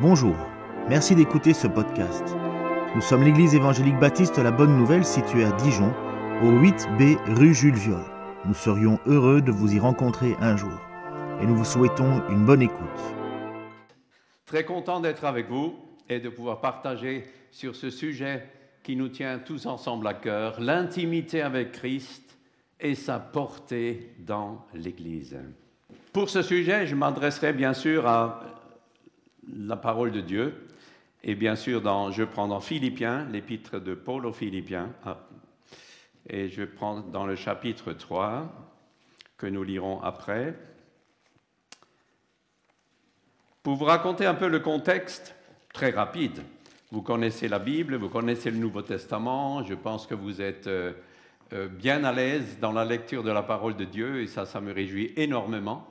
Bonjour, merci d'écouter ce podcast. Nous sommes l'église évangélique baptiste La Bonne Nouvelle située à Dijon, au 8B rue Jules Viol. Nous serions heureux de vous y rencontrer un jour et nous vous souhaitons une bonne écoute. Très content d'être avec vous et de pouvoir partager sur ce sujet qui nous tient tous ensemble à cœur, l'intimité avec Christ et sa portée dans l'Église. Pour ce sujet, je m'adresserai bien sûr à la parole de Dieu. Et bien sûr, je prends dans Philippiens, l'épître de Paul aux Philippiens, ah, et je prends dans le chapitre 3, que nous lirons après. Pour vous raconter un peu le contexte, très rapide, vous connaissez la Bible, vous connaissez le Nouveau Testament, je pense que vous êtes euh, euh, bien à l'aise dans la lecture de la parole de Dieu, et ça, ça me réjouit énormément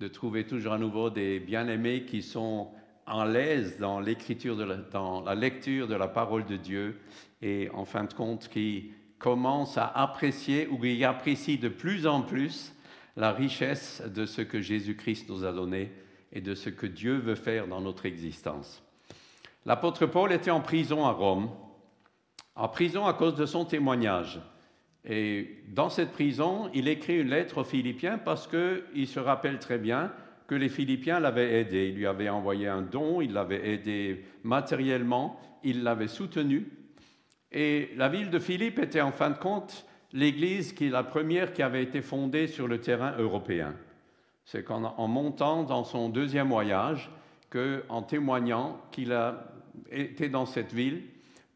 de trouver toujours à nouveau des bien-aimés qui sont en l'aise dans l'écriture, dans la lecture de la parole de Dieu et en fin de compte qui commence à apprécier ou qui apprécie de plus en plus la richesse de ce que Jésus-Christ nous a donné et de ce que Dieu veut faire dans notre existence. L'apôtre Paul était en prison à Rome, en prison à cause de son témoignage. Et dans cette prison, il écrit une lettre aux Philippiens parce qu'il se rappelle très bien que les Philippiens l'avaient aidé. Il lui avait envoyé un don, il l'avait aidé matériellement, il l'avait soutenu. Et la ville de Philippe était en fin de compte l'église qui est la première qui avait été fondée sur le terrain européen. C'est qu'en montant dans son deuxième voyage, qu'en témoignant qu'il a été dans cette ville,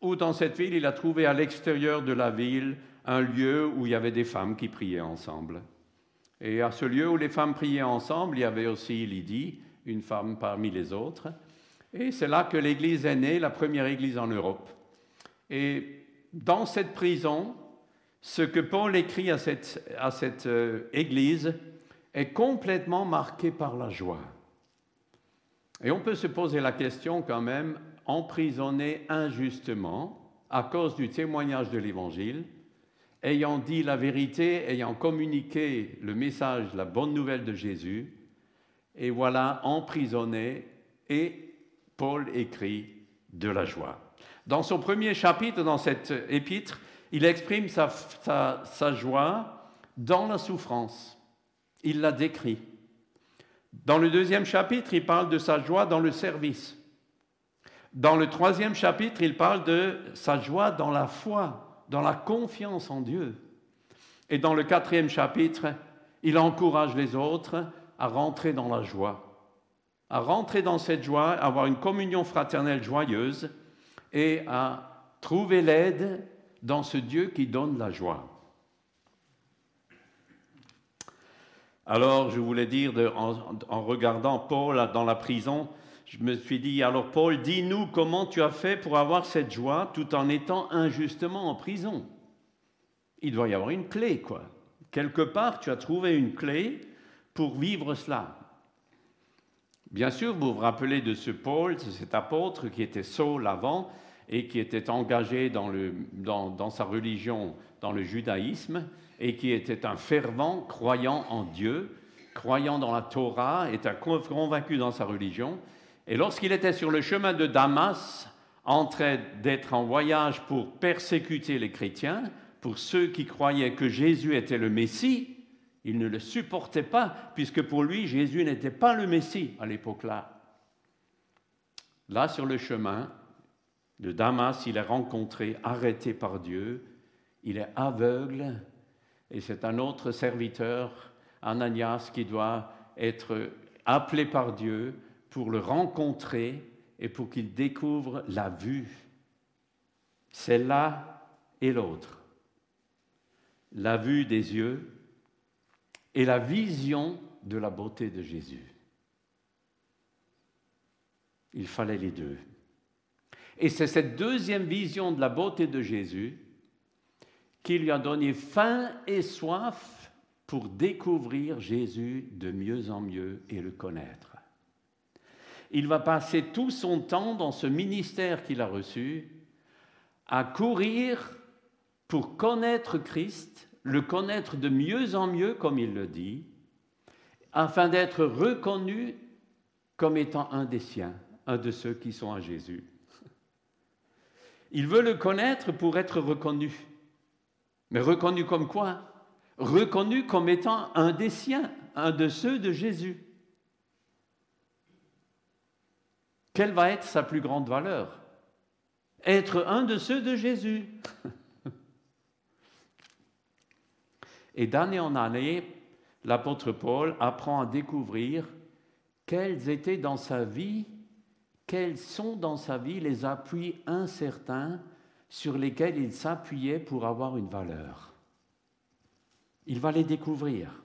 ou dans cette ville, il a trouvé à l'extérieur de la ville un lieu où il y avait des femmes qui priaient ensemble. Et à ce lieu où les femmes priaient ensemble, il y avait aussi Lydie, une femme parmi les autres. Et c'est là que l'Église est née, la première Église en Europe. Et dans cette prison, ce que Paul écrit à cette, à cette euh, Église est complètement marqué par la joie. Et on peut se poser la question quand même, emprisonné injustement à cause du témoignage de l'Évangile, ayant dit la vérité, ayant communiqué le message, la bonne nouvelle de Jésus, et voilà emprisonné, et Paul écrit de la joie. Dans son premier chapitre, dans cette épître, il exprime sa, sa joie dans la souffrance. Il la décrit. Dans le deuxième chapitre, il parle de sa joie dans le service. Dans le troisième chapitre, il parle de sa joie dans la foi dans la confiance en Dieu. Et dans le quatrième chapitre, il encourage les autres à rentrer dans la joie, à rentrer dans cette joie, à avoir une communion fraternelle joyeuse et à trouver l'aide dans ce Dieu qui donne la joie. Alors, je voulais dire, en, regardant Paul dans la prison, je me suis dit, alors Paul, dis-nous comment tu as fait pour avoir cette joie tout en étant injustement en prison. Il doit y avoir une clé, quoi. Quelque part, tu as trouvé une clé pour vivre cela. Bien sûr, vous vous rappelez de ce Paul, de cet apôtre qui était Saul avant et qui était engagé dans, le, dans, dans sa religion, dans le judaïsme, et qui était un fervent croyant en Dieu, croyant dans la Torah, était convaincu dans sa religion, et lorsqu'il était sur le chemin de Damas, en train d'être en voyage pour persécuter les chrétiens, pour ceux qui croyaient que Jésus était le Messie, il ne le supportait pas, puisque pour lui, Jésus n'était pas le Messie à l'époque-là. Là, sur le chemin de Damas, il est rencontré, arrêté par Dieu, il est aveugle, et c'est un autre serviteur, Ananias, qui doit être appelé par Dieu pour le rencontrer et pour qu'il découvre la vue. L'un et l'autre. La vue des yeux et la vision de la beauté de Jésus. Il fallait les deux. Et c'est cette deuxième vision de la beauté de Jésus qui lui a donné faim et soif pour découvrir Jésus de mieux en mieux et le connaître il va passer tout son temps dans ce ministère qu'il a reçu à courir pour connaître Christ, le connaître de mieux en mieux, comme il le dit, afin d'être reconnu comme étant un des siens, un de ceux qui sont à Jésus. Il veut le connaître pour être reconnu. Mais reconnu comme quoi? Reconnu comme étant un des siens, un de ceux de Jésus. Quelle va être sa plus grande valeur? Être un de ceux de Jésus. Et d'année en année, l'apôtre Paul apprend à découvrir quels étaient dans sa vie, quels sont dans sa vie les appuis incertains sur lesquels il s'appuyait pour avoir une valeur. Il va les découvrir.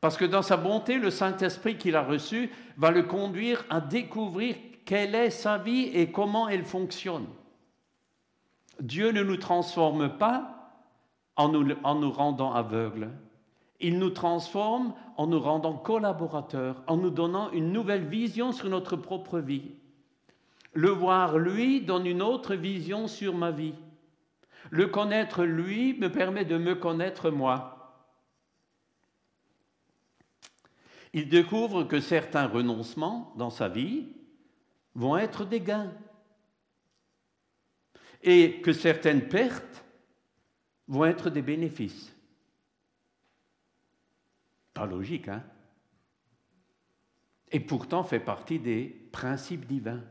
Parce que dans sa bonté, le Saint-Esprit qu'il a reçu va le conduire à découvrir quelle est sa vie et comment elle fonctionne. Dieu ne nous transforme pas en nous, en nous rendant aveugles. Il nous transforme en nous rendant collaborateurs, en nous donnant une nouvelle vision sur notre propre vie. Le voir, lui, donne une autre vision sur ma vie. Le connaître, lui, me permet de me connaître moi. Il découvre que certains renoncements dans sa vie vont être des gains et que certaines pertes vont être des bénéfices. Pas logique, hein? Et pourtant fait partie des principes divins.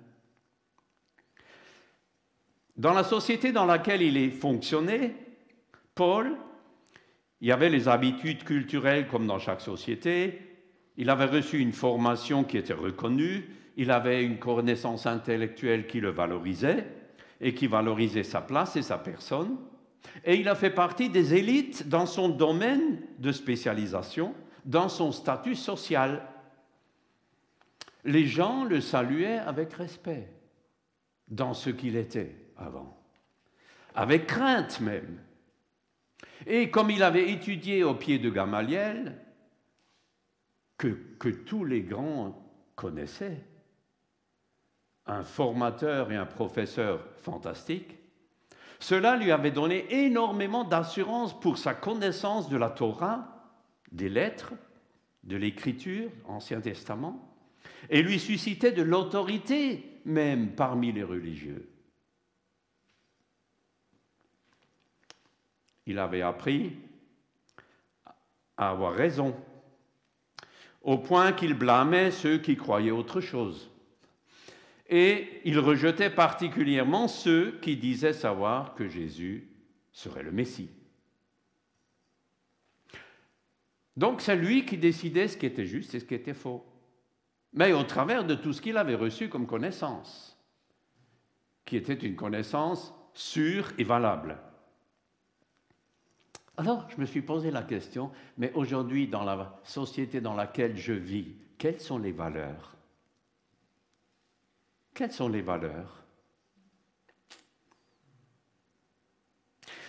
Dans la société dans laquelle il est fonctionné, Paul, il y avait les habitudes culturelles comme dans chaque société, il avait reçu une formation qui était reconnue, il avait une connaissance intellectuelle qui le valorisait et qui valorisait sa place et sa personne, et il a fait partie des élites dans son domaine de spécialisation, dans son statut social. Les gens le saluaient avec respect dans ce qu'il était avant, avec crainte même. Et comme il avait étudié au pied de Gamaliel, que, tous les grands connaissaient, un formateur et un professeur fantastique, cela lui avait donné énormément d'assurance pour sa connaissance de la Torah des lettres, de l'écriture, Ancien Testament, et lui suscitait de l'autorité même parmi les religieux. Il avait appris à avoir raison, au point qu'il blâmait ceux qui croyaient autre chose. Et il rejetait particulièrement ceux qui disaient savoir que Jésus serait le Messie. Donc c'est lui qui décidait ce qui était juste et ce qui était faux. Mais au travers de tout ce qu'il avait reçu comme connaissance, qui était une connaissance sûre et valable. Alors je me suis posé la question, mais aujourd'hui dans la société dans laquelle je vis, quelles sont les valeurs? Quelles sont les valeurs?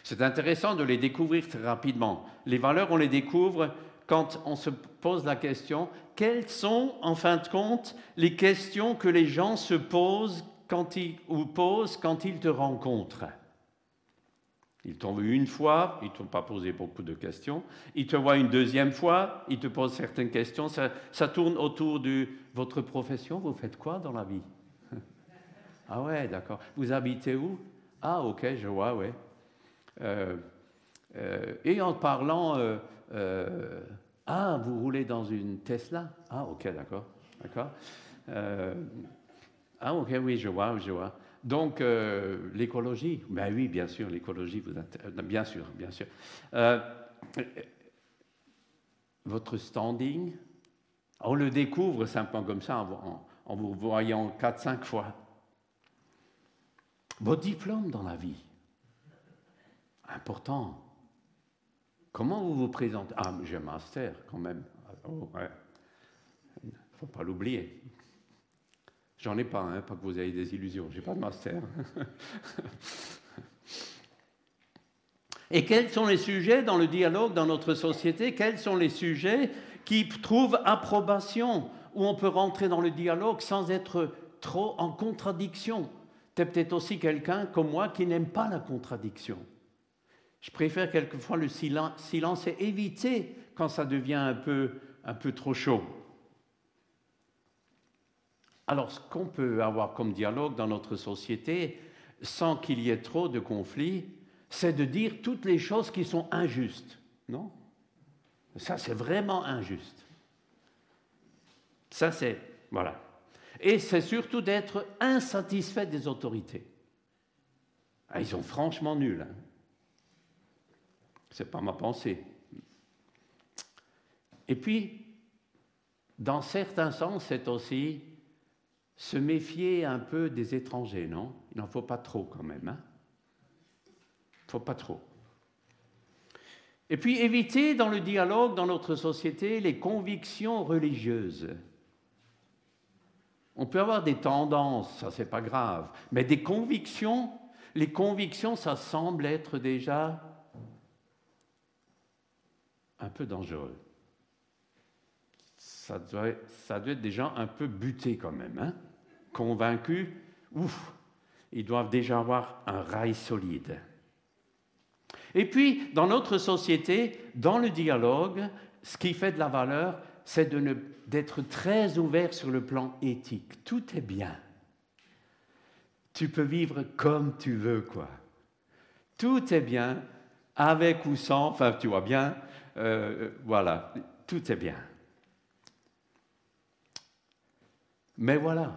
C'est intéressant de les découvrir très rapidement. Les valeurs, on les découvre quand on se pose la question, quelles sont, en fin de compte, les questions que les gens se posent quand ils, ou posent quand ils te rencontrent? Ils t'ont vu une fois, ils ne t'ont pas posé beaucoup de questions. Ils te voient une deuxième fois, ils te posent certaines questions. Ça, tourne autour de votre profession. Vous faites quoi dans la vie? Ah ouais, d'accord. Vous habitez où? Ah ok, je vois, ouais. Euh, euh, et en parlant euh, ah, vous roulez dans une Tesla? Ah, ok, d'accord. D'accord. Ah, ok, oui, je vois, je vois. Donc, euh, l'écologie Ben oui, bien sûr, l'écologie, vous bien sûr, bien sûr. votre standing, on le découvre simplement comme ça en, vous voyant 4-5 fois. Vos diplômes dans la vie, important. Comment vous vous présentez? Ah, j'ai un master quand même. Oh, Il ne faut pas l'oublier. J'en ai pas, hein, pas que vous ayez des illusions. J'ai pas de master. Et quels sont les sujets dans le dialogue dans notre société? Quels sont les sujets qui trouvent approbation Où on peut rentrer dans le dialogue sans être trop en contradiction? Tu es peut-être aussi quelqu'un comme moi qui n'aime pas la contradiction. Je préfère quelquefois le silence, et éviter quand ça devient un peu, un peu trop chaud. Alors, ce qu'on peut avoir comme dialogue dans notre société, sans qu'il y ait trop de conflits, c'est de dire toutes les choses qui sont injustes. Non? Ça, c'est vraiment injuste. Ça, c'est. Voilà. Et c'est surtout d'être insatisfait des autorités. Ah, ils sont franchement nuls. Hein. Ce n'est pas ma pensée. Et puis, dans certains sens, c'est aussi se méfier un peu des étrangers, non? Il n'en faut pas trop quand même. Hein? Il ne faut pas trop. Et puis éviter dans le dialogue dans notre société les convictions religieuses. On peut avoir des tendances, ça c'est pas grave, mais des convictions, les convictions, ça semble être déjà un peu dangereux. Ça doit, ça doit être des gens un peu butés quand même, hein? Convaincus, ouf, ils doivent déjà avoir un rail solide. Et puis, dans notre société, dans le dialogue, ce qui fait de la valeur, c'est d'être très ouvert sur le plan éthique. Tout est bien. Tu peux vivre comme tu veux, quoi. Tout est bien, avec ou sans, enfin, tu vois bien, euh, voilà, tout est bien. Mais voilà,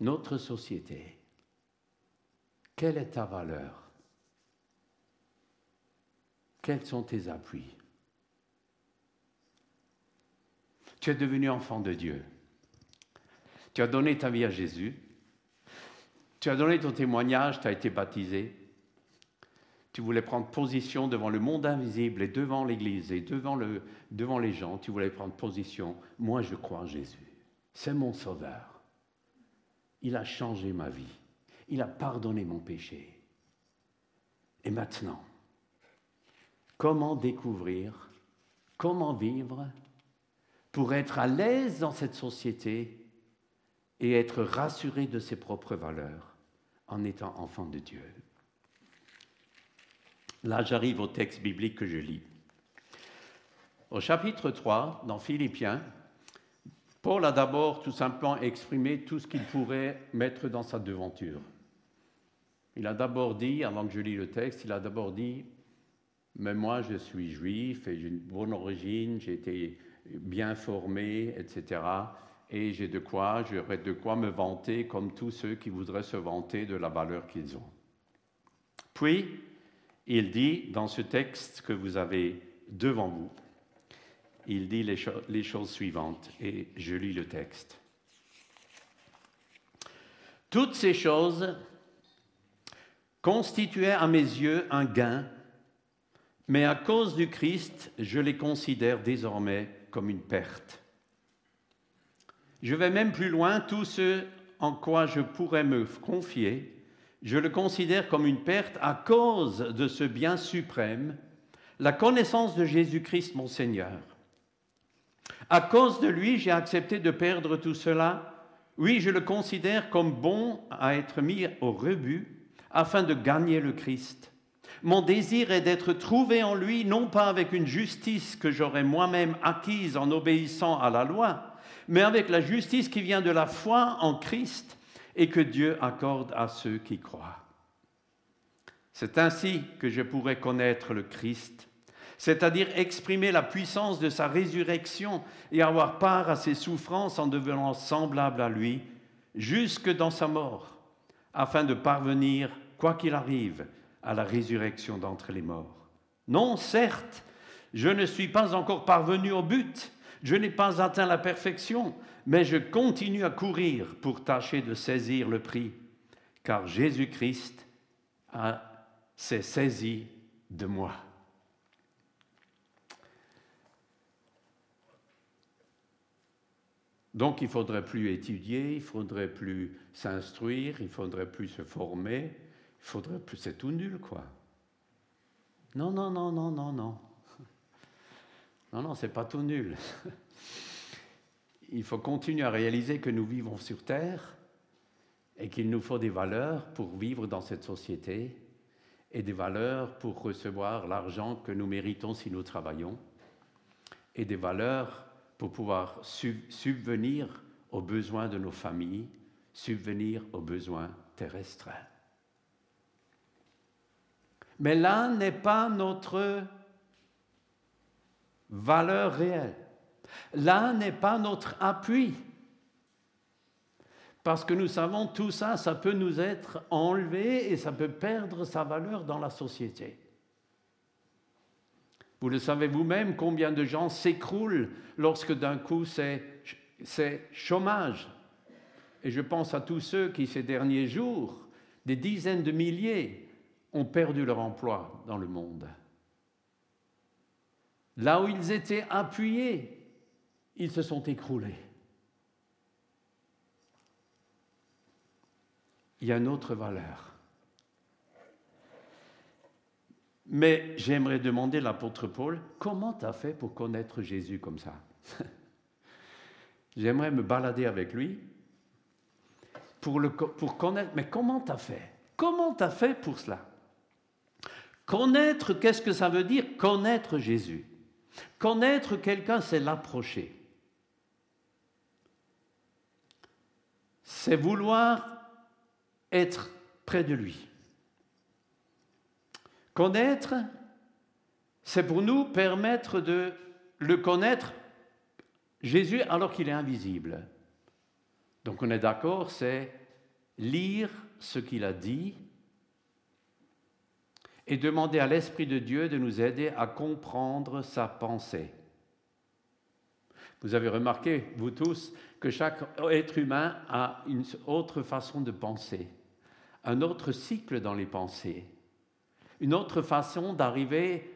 notre société, quelle est ta valeur? Quels sont tes appuis? Tu es devenu enfant de Dieu. Tu as donné ta vie à Jésus. Tu as donné ton témoignage, tu as été baptisé. Tu voulais prendre position devant le monde invisible et devant l'Église et devant, le, devant les gens. Tu voulais prendre position. Moi, je crois en Jésus. C'est mon sauveur. Il a changé ma vie. Il a pardonné mon péché. Et maintenant, comment découvrir, comment vivre pour être à l'aise dans cette société et être rassuré de ses propres valeurs en étant enfant de Dieu? Là, j'arrive au texte biblique que je lis. Au chapitre 3, dans Philippiens, Paul a d'abord tout simplement exprimé tout ce qu'il pourrait mettre dans sa devanture. Il a d'abord dit, avant que je lis le texte, il a d'abord dit, mais moi je suis juif et j'ai une bonne origine, j'ai été bien formé, etc. Et j'ai de quoi, j'aurais de quoi me vanter comme tous ceux qui voudraient se vanter de la valeur qu'ils ont. Puis, il dit dans ce texte que vous avez devant vous, il dit les, choses suivantes, et je lis le texte. Toutes ces choses constituaient à mes yeux un gain, mais à cause du Christ, je les considère désormais comme une perte. Je vais même plus loin, tout ce en quoi je pourrais me confier, je le considère comme une perte à cause de ce bien suprême, la connaissance de Jésus-Christ mon Seigneur à cause de lui, j'ai accepté de perdre tout cela. Oui, je le considère comme bon à être mis au rebut afin de gagner le Christ. Mon désir est d'être trouvé en lui, non pas avec une justice que j'aurais moi-même acquise en obéissant à la loi, mais avec la justice qui vient de la foi en Christ et que Dieu accorde à ceux qui croient. C'est ainsi que je pourrais connaître le Christ c'est-à-dire exprimer la puissance de sa résurrection et avoir part à ses souffrances en devenant semblable à lui, jusque dans sa mort, afin de parvenir, quoi qu'il arrive, à la résurrection d'entre les morts. Non, certes, je ne suis pas encore parvenu au but, je n'ai pas atteint la perfection, mais je continue à courir pour tâcher de saisir le prix, car Jésus-Christ s'est saisi de moi. Donc il faudrait plus étudier, il faudrait plus s'instruire, il faudrait plus se former, il faudrait plus... C'est tout nul, quoi. Non, non, non, non, non, non. Non, non, c'est pas tout nul. Il faut continuer à réaliser que nous vivons sur Terre et qu'il nous faut des valeurs pour vivre dans cette société et des valeurs pour recevoir l'argent que nous méritons si nous travaillons et des valeurs pour pouvoir subvenir aux besoins de nos familles, subvenir aux besoins terrestres. Mais là n'est pas notre valeur réelle. Là n'est pas notre appui. Parce que nous savons, tout ça, ça peut nous être enlevé et ça peut perdre sa valeur dans la société. Vous le savez vous-même, combien de gens s'écroulent lorsque d'un coup c'est, chômage. Et je pense à tous ceux qui, ces derniers jours, des dizaines de milliers, ont perdu leur emploi dans le monde. Là où ils étaient appuyés, ils se sont écroulés. Il y a une autre valeur. Mais j'aimerais demander l'apôtre Paul, comment tu as fait pour connaître Jésus comme ça? J'aimerais me balader avec lui pour, le, pour connaître, mais comment tu as fait? Comment tu as fait pour cela? Connaître, qu'est-ce que ça veut dire? Connaître Jésus. Connaître quelqu'un, c'est l'approcher. C'est vouloir être près de lui. Connaître, c'est pour nous permettre de le connaître, Jésus, alors qu'il est invisible. Donc on est d'accord, c'est lire ce qu'il a dit et demander à l'Esprit de Dieu de nous aider à comprendre sa pensée. Vous avez remarqué, vous tous, que chaque être humain a une autre façon de penser, un autre cycle dans les pensées une autre façon d'arriver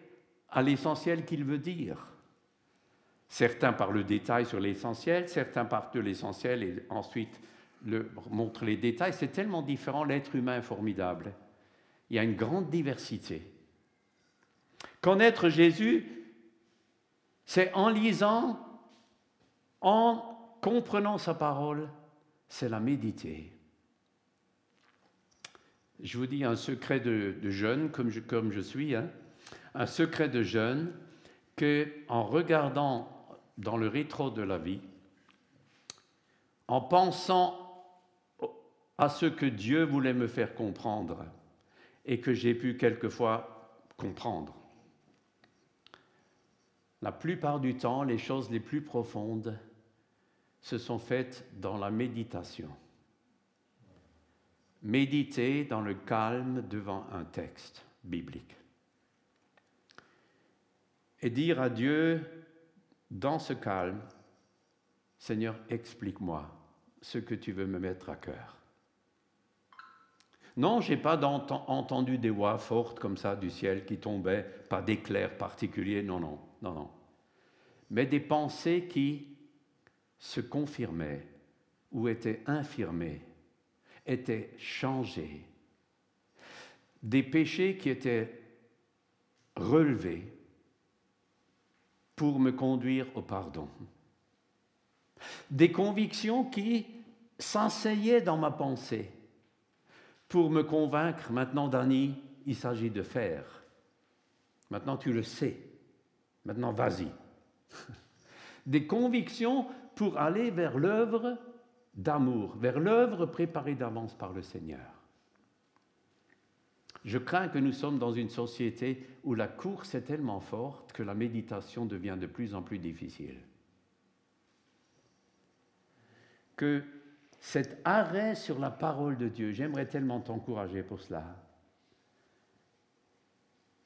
à l'essentiel qu'il veut dire. Certains parlent le détail sur l'essentiel, certains partent de l'essentiel et ensuite montrent les détails. C'est tellement différent, l'être humain est formidable. Il y a une grande diversité. Connaître Jésus, c'est en lisant, en comprenant sa parole, c'est la méditer je vous dis un secret de, jeune, comme je, comme je suis, hein, un secret de jeune, que en regardant dans le rétro de la vie, en pensant à ce que Dieu voulait me faire comprendre et que j'ai pu quelquefois comprendre. La plupart du temps, les choses les plus profondes se sont faites dans la méditation méditer dans le calme devant un texte biblique. Et dire à Dieu, dans ce calme, Seigneur, explique-moi ce que tu veux me mettre à cœur. Non, je n'ai pas entendu des voix fortes comme ça du ciel qui tombaient, pas d'éclairs particuliers, non, non, non, non. Mais des pensées qui se confirmaient ou étaient infirmées étaient changés, des péchés qui étaient relevés pour me conduire au pardon, des convictions qui s'enseignaient dans ma pensée pour me convaincre maintenant, Dani, il s'agit de faire. Maintenant, tu le sais. Maintenant, vas-y. Des convictions pour aller vers l'œuvre d'amour vers l'œuvre préparée d'avance par le Seigneur. Je crains que nous sommes dans une société où la course est tellement forte que la méditation devient de plus en plus difficile. Que cet arrêt sur la parole de Dieu, j'aimerais tellement t'encourager pour cela.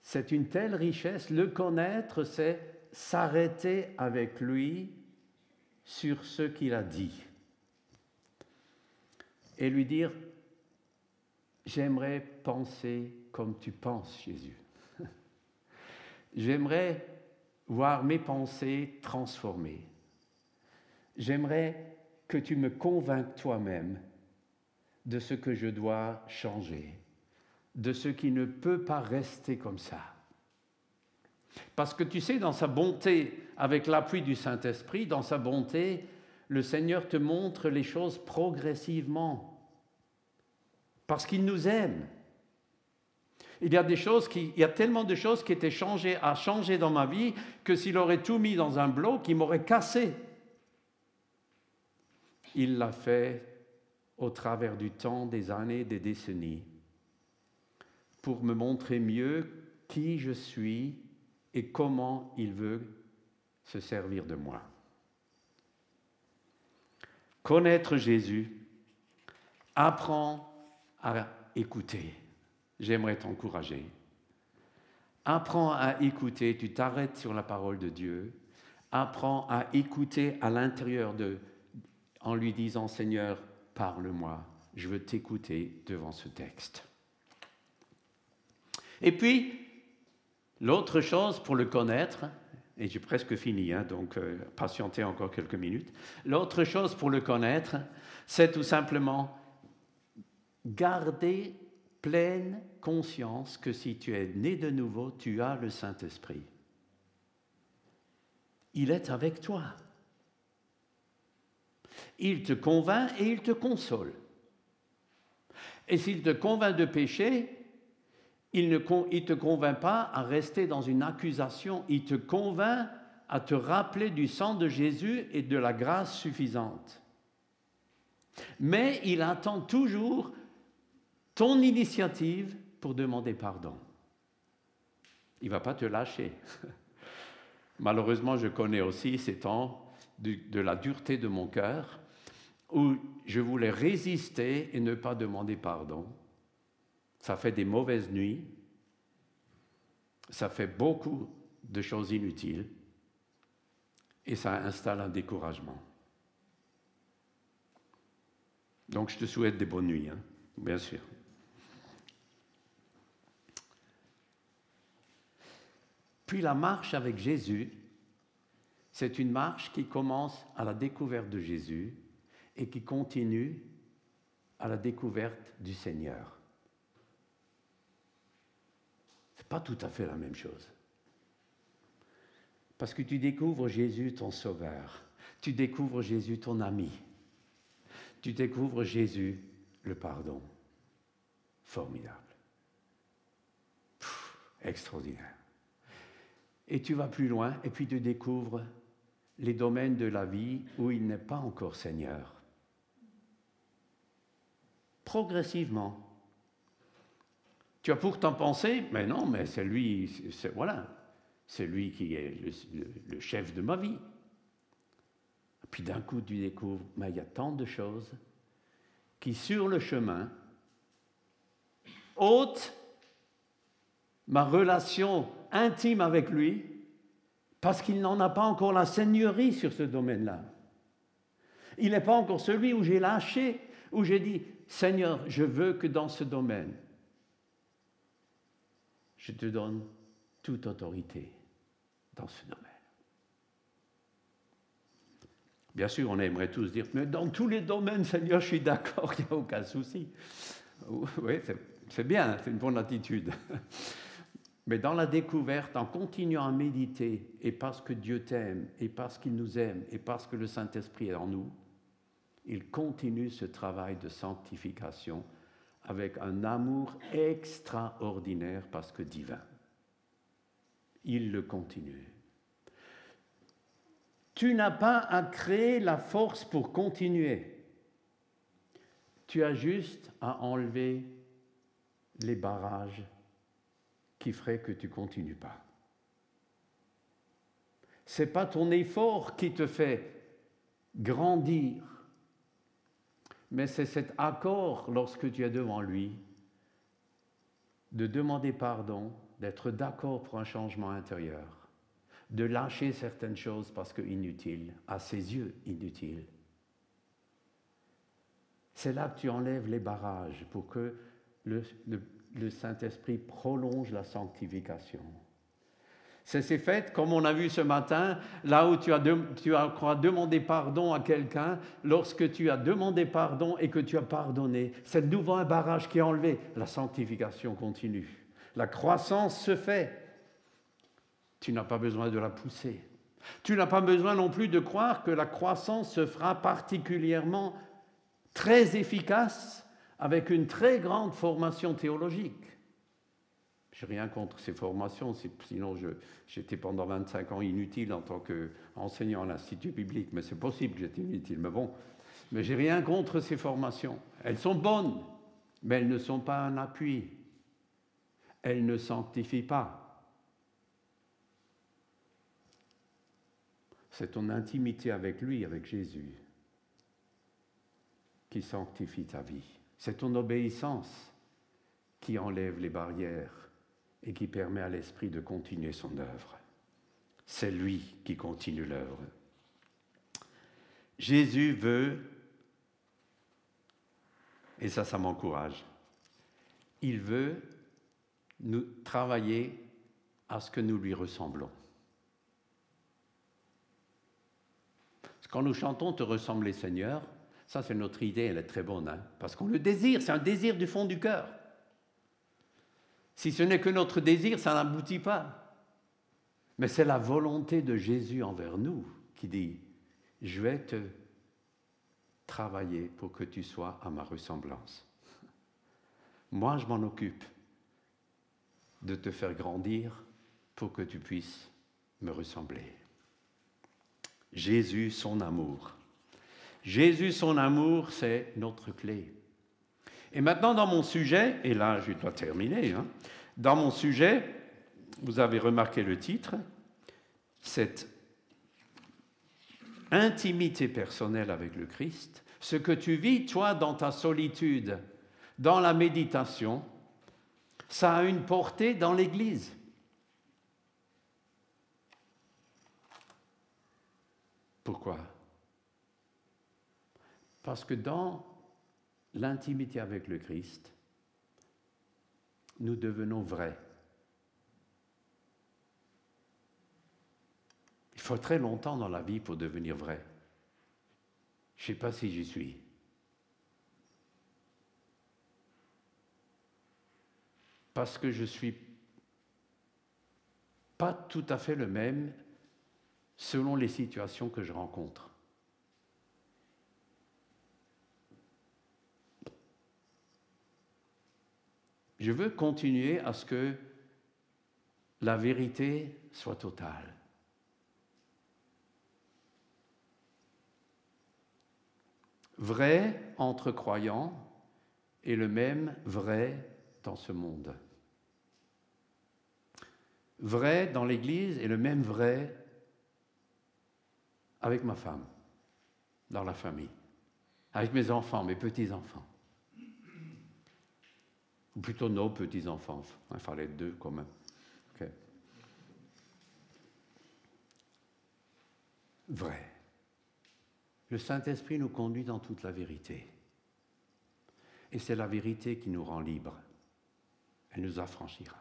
C'est une telle richesse, le connaître, c'est s'arrêter avec lui sur ce qu'il a dit et lui dire, j'aimerais penser comme tu penses, Jésus. j'aimerais voir mes pensées transformées. J'aimerais que tu me convainques toi-même de ce que je dois changer, de ce qui ne peut pas rester comme ça. Parce que tu sais, dans sa bonté, avec l'appui du Saint-Esprit, dans sa bonté, le Seigneur te montre les choses progressivement. Parce qu'il nous aime. Il y a des choses qui, il y a tellement de choses qui étaient changées, à changer dans ma vie, que s'il aurait tout mis dans un bloc, il m'aurait cassé. Il l'a fait au travers du temps, des années, des décennies, pour me montrer mieux qui je suis et comment il veut se servir de moi. Connaître Jésus apprend à écouter. J'aimerais t'encourager. Apprends à écouter, tu t'arrêtes sur la parole de Dieu. Apprends à écouter à l'intérieur de, en lui disant Seigneur, parle-moi, je veux t'écouter devant ce texte. Et puis, l'autre chose pour le connaître, et j'ai presque fini, hein, donc euh, patientez encore quelques minutes, l'autre chose pour le connaître, c'est tout simplement garder pleine conscience que si tu es né de nouveau, tu as le Saint-Esprit. Il est avec toi. Il te convainc et il te console. Et s'il te convainc de pécher, il ne te convainc pas à rester dans une accusation, il te convainc à te rappeler du sang de Jésus et de la grâce suffisante. Mais il attend toujours ton initiative pour demander pardon. Il ne va pas te lâcher. Malheureusement, je connais aussi ces temps de, la dureté de mon cœur où je voulais résister et ne pas demander pardon. Ça fait des mauvaises nuits, ça fait beaucoup de choses inutiles et ça installe un découragement. Donc je te souhaite des bonnes nuits, hein, bien sûr. Puis la marche avec Jésus, c'est une marche qui commence à la découverte de Jésus et qui continue à la découverte du Seigneur. Ce n'est pas tout à fait la même chose. Parce que tu découvres Jésus ton sauveur, tu découvres Jésus ton ami, tu découvres Jésus le pardon. Formidable. extraordinaire. Et tu vas plus loin et puis tu découvres les domaines de la vie où il n'est pas encore Seigneur. Progressivement. Tu as pourtant pensé, mais non, mais c'est lui, c'est, voilà, c'est lui qui est le, chef de ma vie. puis d'un coup, tu découvres, mais il y a tant de choses qui, sur le chemin, ôtent ma relation intime avec lui parce qu'il n'en a pas encore la seigneurie sur ce domaine-là. Il n'est pas encore celui où j'ai lâché, où j'ai dit, Seigneur, je veux que dans ce domaine, je te donne toute autorité dans ce domaine. Bien sûr, on aimerait tous dire, mais dans tous les domaines, Seigneur, je suis d'accord, il n'y a aucun souci. Oui, c'est bien, c'est une bonne attitude. Mais dans la découverte, en continuant à méditer, et parce que Dieu t'aime, et parce qu'il nous aime, et parce que le Saint-Esprit est en nous, il continue ce travail de sanctification avec un amour extraordinaire parce que divin. Il le continue. Tu n'as pas à créer la force pour continuer. Tu as juste à enlever les barrages qui ferait que tu continues pas. C'est pas ton effort qui te fait grandir, mais c'est cet accord lorsque tu es devant lui de demander pardon, d'être d'accord pour un changement intérieur, de lâcher certaines choses parce que inutiles, à ses yeux inutiles. C'est là que tu enlèves les barrages pour que le, le, le Saint-Esprit prolonge la sanctification. C'est fait, comme on a vu ce matin, là où tu as, tu as demandé pardon à quelqu'un, lorsque tu as demandé pardon et que tu as pardonné, c'est de nouveau un barrage qui est enlevé. La sanctification continue. La croissance se fait. Tu n'as pas besoin de la pousser. Tu n'as pas besoin non plus de croire que la croissance se fera particulièrement très efficace avec une très grande formation théologique. Je n'ai rien contre ces formations, sinon j'étais pendant 25 ans inutile en tant qu'enseignant à l'Institut biblique, mais c'est possible que j'étais inutile. Mais bon, Mais j'ai rien contre ces formations. Elles sont bonnes, mais elles ne sont pas un appui. Elles ne sanctifient pas. C'est ton intimité avec lui, avec Jésus, qui sanctifie ta vie. C'est ton obéissance qui enlève les barrières et qui permet à l'Esprit de continuer son œuvre. C'est lui qui continue l'œuvre. Jésus veut, et ça, ça m'encourage, il veut nous travailler à ce que nous lui ressemblons. Quand nous chantons Te ressembler Seigneur, ça c'est notre idée, elle est très bonne, hein, parce qu'on le désire, c'est un désir du fond du cœur. Si ce n'est que notre désir, ça n'aboutit pas. Mais c'est la volonté de Jésus envers nous qui dit, je vais te travailler pour que tu sois à ma ressemblance. Moi, je m'en occupe de te faire grandir pour que tu puisses me ressembler. Jésus, son amour. Jésus, son amour, c'est notre clé. Et maintenant, dans mon sujet, et là, je dois terminer, hein, dans mon sujet, vous avez remarqué le titre, cette intimité personnelle avec le Christ, ce que tu vis, toi, dans ta solitude, dans la méditation, ça a une portée dans l'Église. Pourquoi? Parce que dans l'intimité avec le Christ, nous devenons vrais. Il faut très longtemps dans la vie pour devenir vrai. Je ne sais pas si j'y suis. Parce que je ne suis pas tout à fait le même selon les situations que je rencontre. Je veux continuer à ce que la vérité soit totale. Vrai entre croyants et le même vrai dans ce monde. Vrai dans l'Église et le même vrai avec ma femme, dans la famille, avec mes enfants, mes petits-enfants. Ou plutôt nos petits-enfants. Il fallait deux quand même. Vrai. Le Saint-Esprit nous conduit dans toute la vérité. Et c'est la vérité qui nous rend libres. Elle nous affranchira.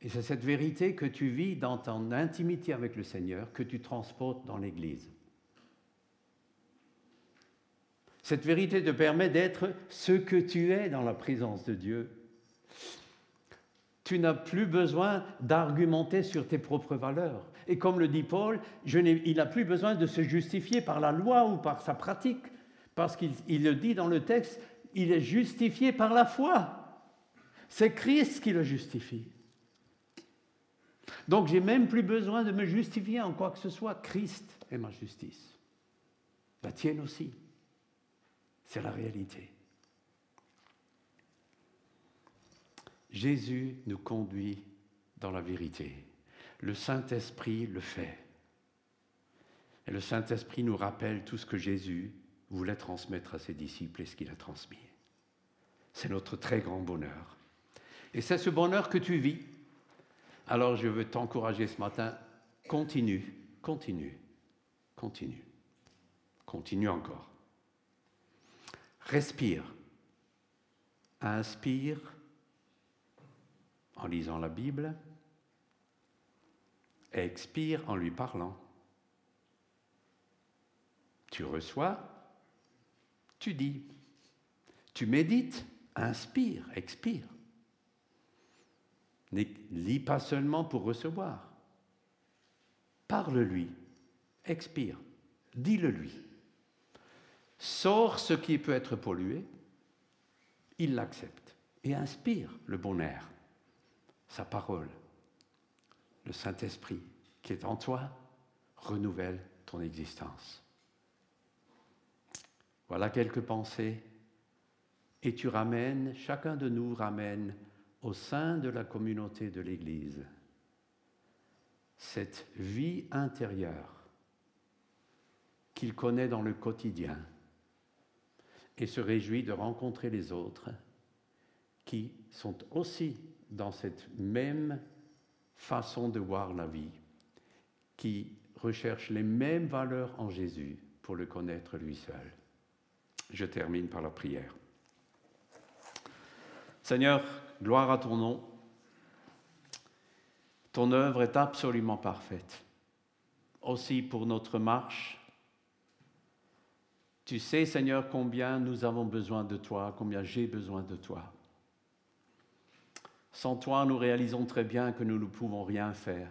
Et c'est cette vérité que tu vis dans ton intimité avec le Seigneur que tu transportes dans l'Église. Cette vérité te permet d'être ce que tu es dans la présence de Dieu. Tu n'as plus besoin d'argumenter sur tes propres valeurs. Et comme le dit Paul, il n'a plus besoin de se justifier par la loi ou par sa pratique, parce qu'il le dit dans le texte, il est justifié par la foi. C'est Christ qui le justifie. Donc j'ai même plus besoin de me justifier en quoi que ce soit. Christ est ma justice. La tienne aussi. C'est la réalité. Jésus nous conduit dans la vérité. Le Saint-Esprit le fait. Et le Saint-Esprit nous rappelle tout ce que Jésus voulait transmettre à ses disciples et ce qu'il a transmis. C'est notre très grand bonheur. Et c'est ce bonheur que tu vis alors je veux t'encourager ce matin, continue, continue, continue, continue encore. Respire, inspire. En lisant la Bible, expire en lui parlant. Tu reçois, tu dis, tu médites, inspire, expire. Ne lis pas seulement pour recevoir. Parle-lui, expire, dis-le-lui. Sors ce qui peut être pollué, il l'accepte et inspire le bon air, sa parole. Le Saint-Esprit qui est en toi renouvelle ton existence. Voilà quelques pensées. Et tu ramènes, chacun de nous ramène au sein de la communauté de l'Église cette vie intérieure qu'il connaît dans le quotidien et se réjouit de rencontrer les autres qui sont aussi dans cette même façon de voir la vie, qui recherchent les mêmes valeurs en Jésus pour le connaître lui seul. Je termine par la prière. Seigneur, gloire à ton nom. Ton œuvre est absolument parfaite. Aussi pour notre marche. Tu sais, Seigneur, combien nous avons besoin de toi, combien j'ai besoin de toi. Sans toi, nous réalisons très bien que nous ne pouvons rien faire.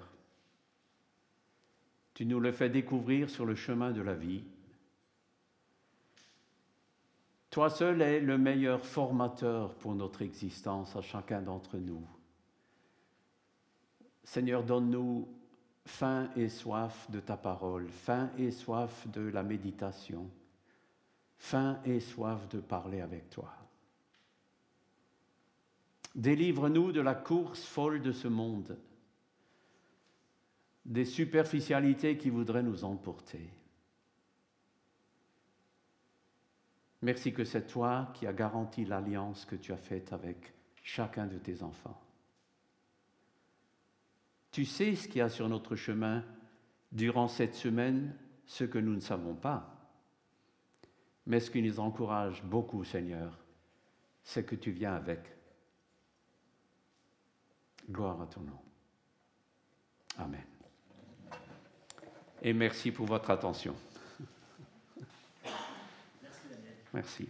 Tu nous le fais découvrir sur le chemin de la vie. Toi seul es le meilleur formateur pour notre existence à chacun d'entre nous. Seigneur, donne-nous faim et soif de ta parole, faim et soif de la méditation, faim et soif de parler avec toi. Délivre-nous de la course folle de ce monde, des superficialités qui voudraient nous emporter. Merci que c'est toi qui as garanti l'alliance que tu as faite avec chacun de tes enfants. Tu sais ce qu'il y a sur notre chemin durant cette semaine, ce que nous ne savons pas. Mais ce qui nous encourage beaucoup, Seigneur, c'est que tu viens avec. Gloire à ton nom. Amen. Et merci pour votre attention. Merci.